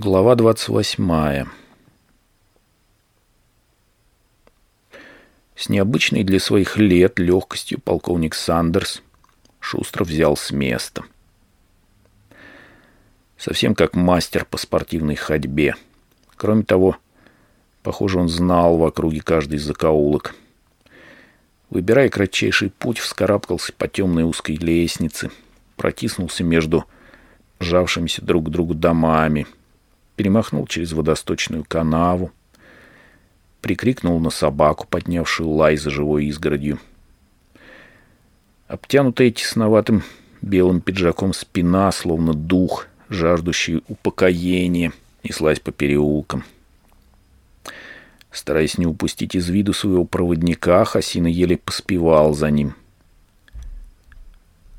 Глава 28. С необычной для своих лет легкостью полковник Сандерс шустро взял с места. Совсем как мастер по спортивной ходьбе. Кроме того, похоже, он знал в округе каждый закоулок. Выбирая кратчайший путь, вскарабкался по темной узкой лестнице, протиснулся между жавшимися друг к другу домами — перемахнул через водосточную канаву, прикрикнул на собаку, поднявшую лай за живой изгородью. Обтянутая тесноватым белым пиджаком спина, словно дух, жаждущий упокоения, неслась по переулкам. Стараясь не упустить из виду своего проводника, Хасина еле поспевал за ним.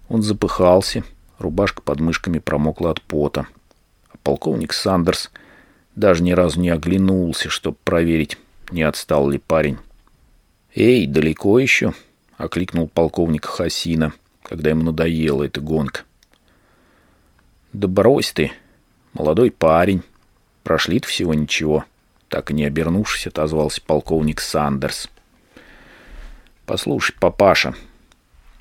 Он запыхался, рубашка под мышками промокла от пота — Полковник Сандерс даже ни разу не оглянулся, чтобы проверить, не отстал ли парень. «Эй, далеко еще?» — окликнул полковник Хасина, когда ему надоела эта гонка. «Да брось ты, молодой парень. Прошли-то всего ничего». Так и не обернувшись, отозвался полковник Сандерс. «Послушай, папаша,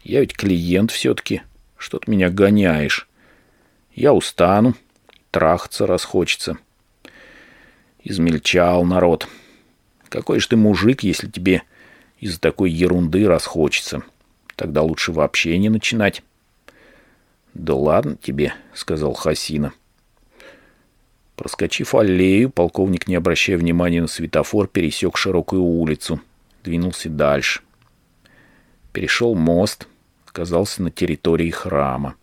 я ведь клиент все-таки. Что ты меня гоняешь? Я устану, трахаться расхочется. Измельчал народ. Какой же ты мужик, если тебе из-за такой ерунды расхочется? Тогда лучше вообще не начинать. Да ладно тебе, сказал Хасина. Проскочив аллею, полковник, не обращая внимания на светофор, пересек широкую улицу. Двинулся дальше. Перешел мост, оказался на территории храма.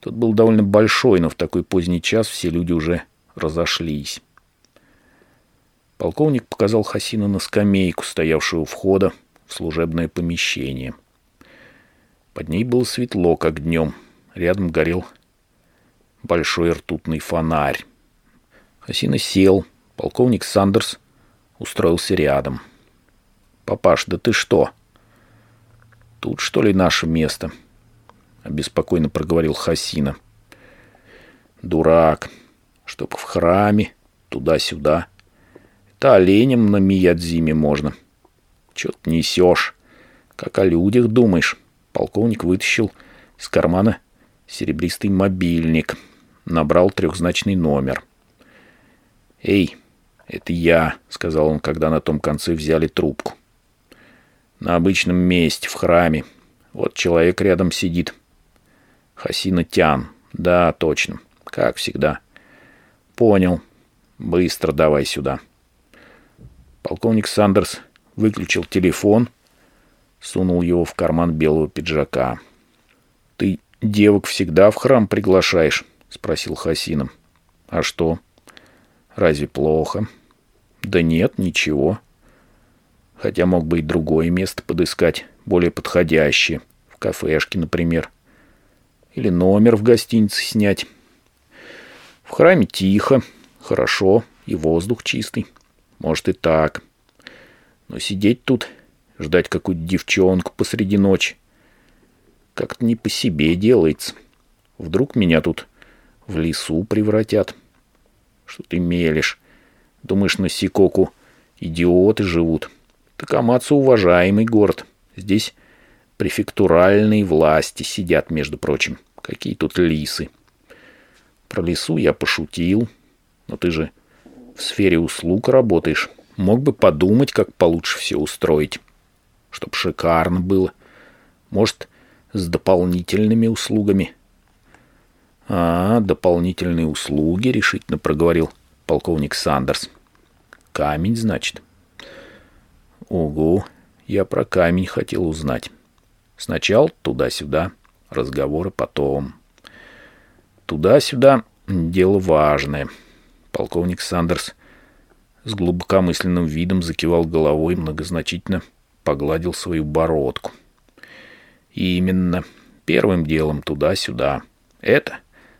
Тот был довольно большой, но в такой поздний час все люди уже разошлись. Полковник показал Хасина на скамейку, стоявшую у входа в служебное помещение. Под ней было светло, как днем. Рядом горел большой ртутный фонарь. Хасина сел. Полковник Сандерс устроился рядом. «Папаш, да ты что? Тут, что ли, наше место?» — обеспокоенно проговорил Хасина. «Дурак. Чтоб в храме, туда-сюда. Это оленем на Миядзиме можно. Чё ты несешь? Как о людях думаешь?» Полковник вытащил из кармана серебристый мобильник. Набрал трехзначный номер. «Эй, это я», — сказал он, когда на том конце взяли трубку. «На обычном месте, в храме. Вот человек рядом сидит. Хасина Тян. Да, точно. Как всегда. Понял. Быстро давай сюда. Полковник Сандерс выключил телефон, сунул его в карман белого пиджака. «Ты девок всегда в храм приглашаешь?» — спросил Хасина. «А что? Разве плохо?» «Да нет, ничего. Хотя мог бы и другое место подыскать, более подходящее. В кафешке, например». Или номер в гостинице снять. В храме тихо, хорошо, и воздух чистый. Может и так. Но сидеть тут, ждать какую-то девчонку посреди ночи, как-то не по себе делается. Вдруг меня тут в лесу превратят. Что ты мелешь? Думаешь, на Сикоку идиоты живут? Такамацу уважаемый город. Здесь префектуральные власти сидят, между прочим. Какие тут лисы. Про лису я пошутил. Но ты же в сфере услуг работаешь. Мог бы подумать, как получше все устроить. Чтоб шикарно было. Может, с дополнительными услугами. А, дополнительные услуги, решительно проговорил полковник Сандерс. Камень, значит. Ого, я про камень хотел узнать. Сначала туда-сюда, разговоры потом. Туда-сюда дело важное. Полковник Сандерс с глубокомысленным видом закивал головой, многозначительно погладил свою бородку. Именно. Первым делом туда-сюда. Это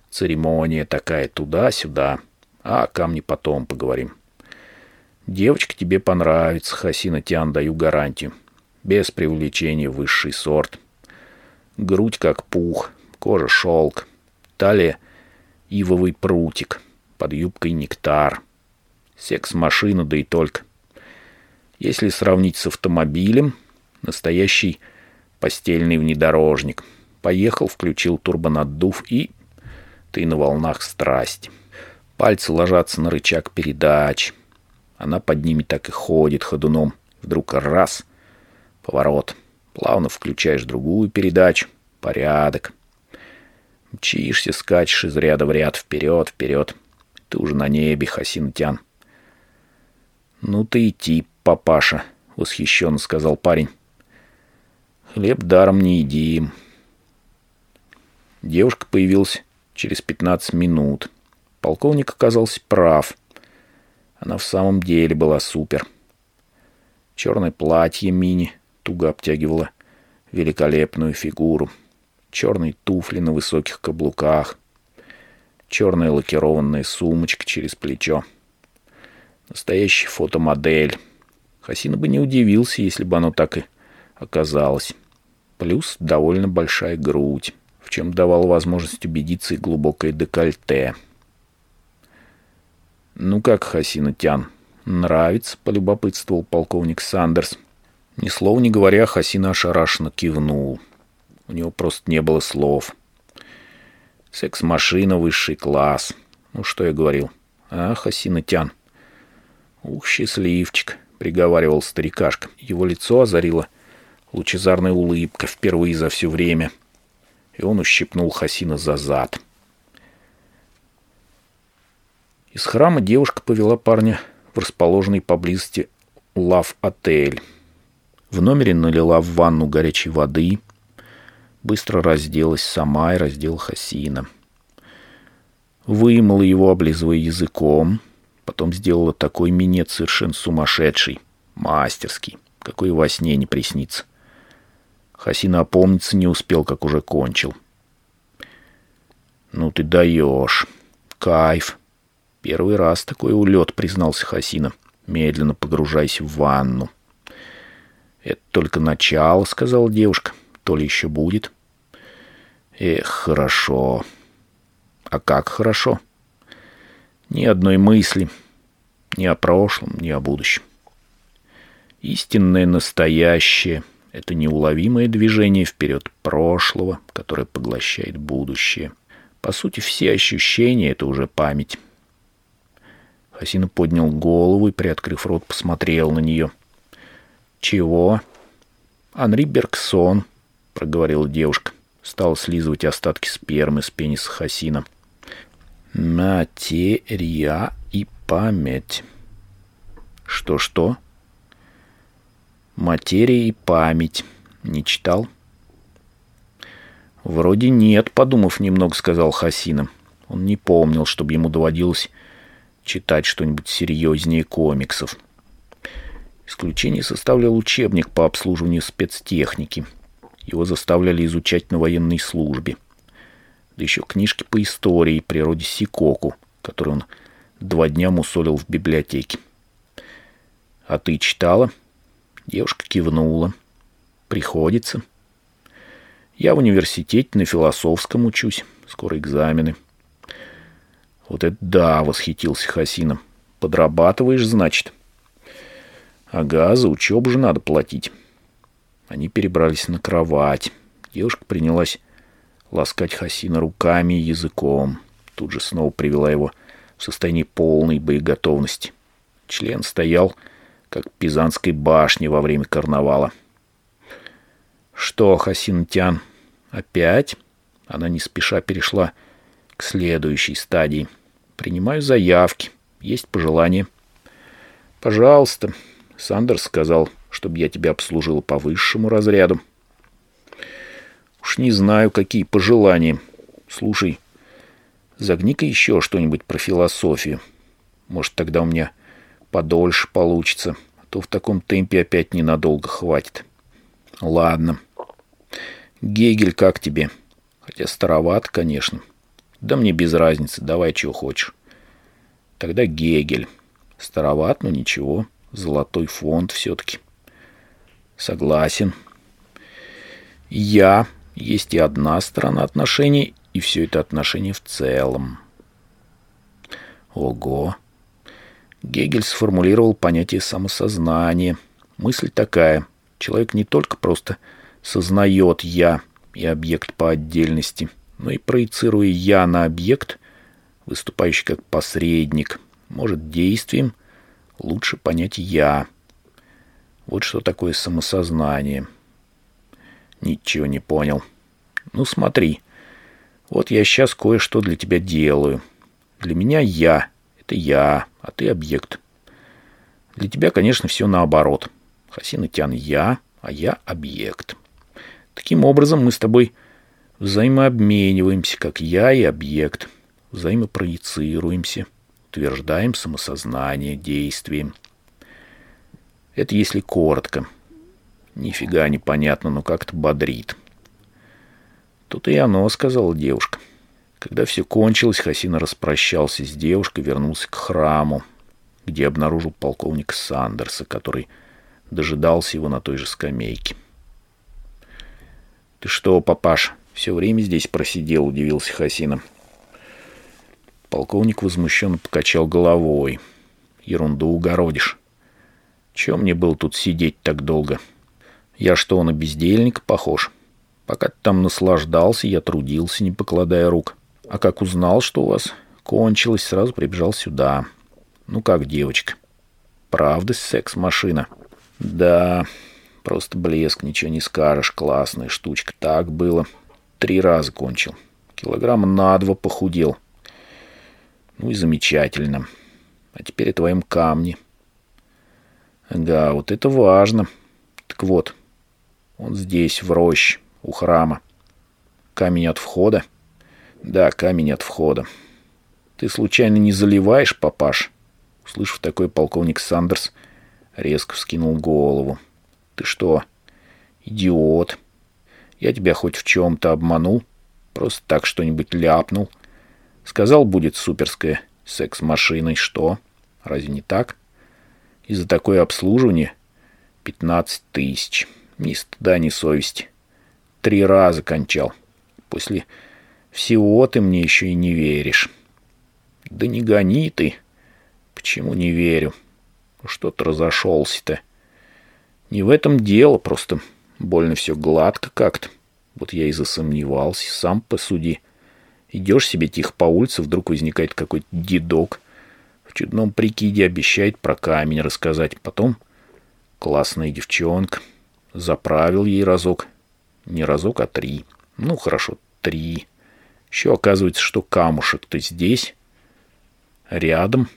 церемония такая туда-сюда. А о камне потом поговорим. Девочка тебе понравится, Хасина Тян, даю гарантию без привлечения высший сорт. Грудь как пух, кожа шелк, талия ивовый прутик, под юбкой нектар. Секс-машина, да и только. Если сравнить с автомобилем, настоящий постельный внедорожник. Поехал, включил турбонаддув и... Ты на волнах страсти. Пальцы ложатся на рычаг передач. Она под ними так и ходит ходуном. Вдруг раз — поворот. Плавно включаешь другую передачу. Порядок. Мчишься, скачешь из ряда в ряд, вперед, вперед. Ты уже на небе, Хасинтян. «Ну ты и тип, папаша», — восхищенно сказал парень. «Хлеб даром не едим». Девушка появилась через пятнадцать минут. Полковник оказался прав. Она в самом деле была супер. Черное платье мини туго обтягивало великолепную фигуру. Черные туфли на высоких каблуках. Черная лакированная сумочка через плечо. Настоящая фотомодель. Хасина бы не удивился, если бы оно так и оказалось. Плюс довольно большая грудь, в чем давал возможность убедиться и глубокое декольте. «Ну как, Хасина Тян, нравится?» — полюбопытствовал полковник Сандерс. Ни слова не говоря, Хасина ошарашенно кивнул. У него просто не было слов. Секс-машина высший класс. Ну, что я говорил. А, Хасина Тян. «Ух, счастливчик», — приговаривал старикашка. Его лицо озарило лучезарная улыбка впервые за все время. И он ущипнул Хасина за зад. Из храма девушка повела парня в расположенный поблизости лав-отель. В номере налила в ванну горячей воды, быстро разделась сама и раздела Хасина. Вымыла его, облизывая языком — Потом сделала такой минет совершенно сумасшедший, мастерский, какой во сне не приснится. Хасина опомниться не успел, как уже кончил. «Ну ты даешь. Кайф. Первый раз такой улет», — признался Хасина, медленно погружаясь в ванну. «Это только начало», — сказала девушка. «То ли еще будет?» «Эх, хорошо». «А как хорошо?» Ни одной мысли, ни о прошлом, ни о будущем. Истинное настоящее — это неуловимое движение вперед прошлого, которое поглощает будущее. По сути, все ощущения — это уже память. Хасина поднял голову и, приоткрыв рот, посмотрел на нее. «Чего?» «Анри Бергсон», — проговорила девушка. Стала слизывать остатки спермы с пениса Хасина. Материя и память. Что-что? Материя и память. Не читал? Вроде нет, подумав немного, сказал Хасина. Он не помнил, чтобы ему доводилось читать что-нибудь серьезнее комиксов. Исключение составлял учебник по обслуживанию спецтехники. Его заставляли изучать на военной службе – да еще книжки по истории и природе Сикоку, которые он два дня мусолил в библиотеке. «А ты читала?» Девушка кивнула. «Приходится». «Я в университете на философском учусь. Скоро экзамены». «Вот это да!» — восхитился Хасина. «Подрабатываешь, значит?» «Ага, за учебу же надо платить». Они перебрались на кровать. Девушка принялась ласкать Хасина руками и языком. Тут же снова привела его в состояние полной боеготовности. Член стоял, как Пизанской башни во время карнавала. «Что, Хасинтян, опять?» Она не спеша перешла к следующей стадии. «Принимаю заявки. Есть пожелания?» «Пожалуйста». Сандерс сказал, чтобы я тебя обслужила по высшему разряду. Уж не знаю, какие пожелания. Слушай, загни-ка еще что-нибудь про философию. Может, тогда у меня подольше получится, а то в таком темпе опять ненадолго хватит. Ладно. Гегель как тебе? Хотя староват, конечно. Да мне без разницы, давай чего хочешь. Тогда Гегель. Староват, но ничего. Золотой фонд все-таки. Согласен. Я есть и одна сторона отношений, и все это отношения в целом. Ого. Гегель сформулировал понятие самосознания. Мысль такая. Человек не только просто сознает «я» и объект по отдельности, но и проецируя «я» на объект, выступающий как посредник, может действием лучше понять «я». Вот что такое самосознание. Ничего не понял. Ну смотри, вот я сейчас кое-что для тебя делаю. Для меня я — это я, а ты объект. Для тебя, конечно, все наоборот. Хасин и Тян — я, а я — объект. Таким образом, мы с тобой взаимообмениваемся, как я и объект. Взаимопроецируемся, утверждаем самосознание действием. Это если коротко. Нифига не понятно, но как-то бодрит. Тут и оно, сказала девушка. Когда все кончилось, Хасина распрощался с девушкой, вернулся к храму, где обнаружил полковника Сандерса, который дожидался его на той же скамейке. «Ты что, папаш, все время здесь просидел?» — удивился Хасина. Полковник возмущенно покачал головой. «Ерунду угородишь. Чем мне был тут сидеть так долго? Я что, на бездельника похож? Пока ты там наслаждался, я трудился, не покладая рук. А как узнал, что у вас кончилось, сразу прибежал сюда. Ну как, девочка? Правда, секс-машина? Да, просто блеск, ничего не скажешь. Классная штучка. Так было. Три раза кончил. Килограмма на два похудел. Ну и замечательно. А теперь о твоем камне. Ага, вот это важно. Так вот, он здесь, в роще, у храма. Камень от входа? Да, камень от входа. Ты случайно не заливаешь, папаш? Услышав такой, полковник Сандерс резко вскинул голову. Ты что, идиот? Я тебя хоть в чем-то обманул? Просто так что-нибудь ляпнул? Сказал, будет суперская секс-машиной. Что? Разве не так? И за такое обслуживание 15 тысяч. Ни стыда, ни совести. Три раза кончал. После всего ты мне еще и не веришь. Да не гони ты. Почему не верю? Что-то разошелся-то. Не в этом дело, просто больно все гладко как-то. Вот я и засомневался, сам посуди. Идешь себе тихо по улице, вдруг возникает какой-то дедок — в чудном прикиде обещает про камень рассказать. Потом классная девчонка. Заправил ей разок. Не разок, а три. Ну, хорошо, три. Еще оказывается, что камушек-то здесь. Рядом.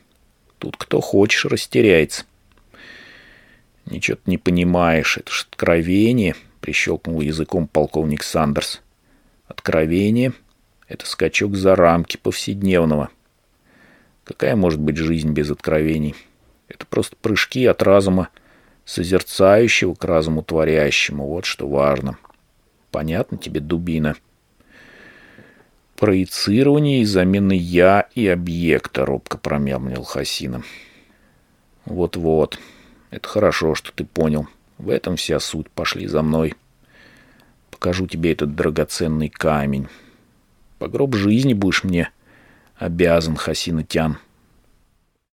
Тут кто хочешь растеряется. Ничего ты не понимаешь. Это ж откровение, прищелкнул языком полковник Сандерс. Откровение — это скачок за рамки повседневного — Какая может быть жизнь без откровений? Это просто прыжки от разума созерцающего к разуму творящему. Вот что важно. Понятно тебе, дубина? Проецирование и замены «я» и объекта, робко промямлил Хасина. Вот-вот. Это хорошо, что ты понял. В этом вся суть. Пошли за мной. Покажу тебе этот драгоценный камень. По гроб жизни будешь мне обязан, Хасина Тян.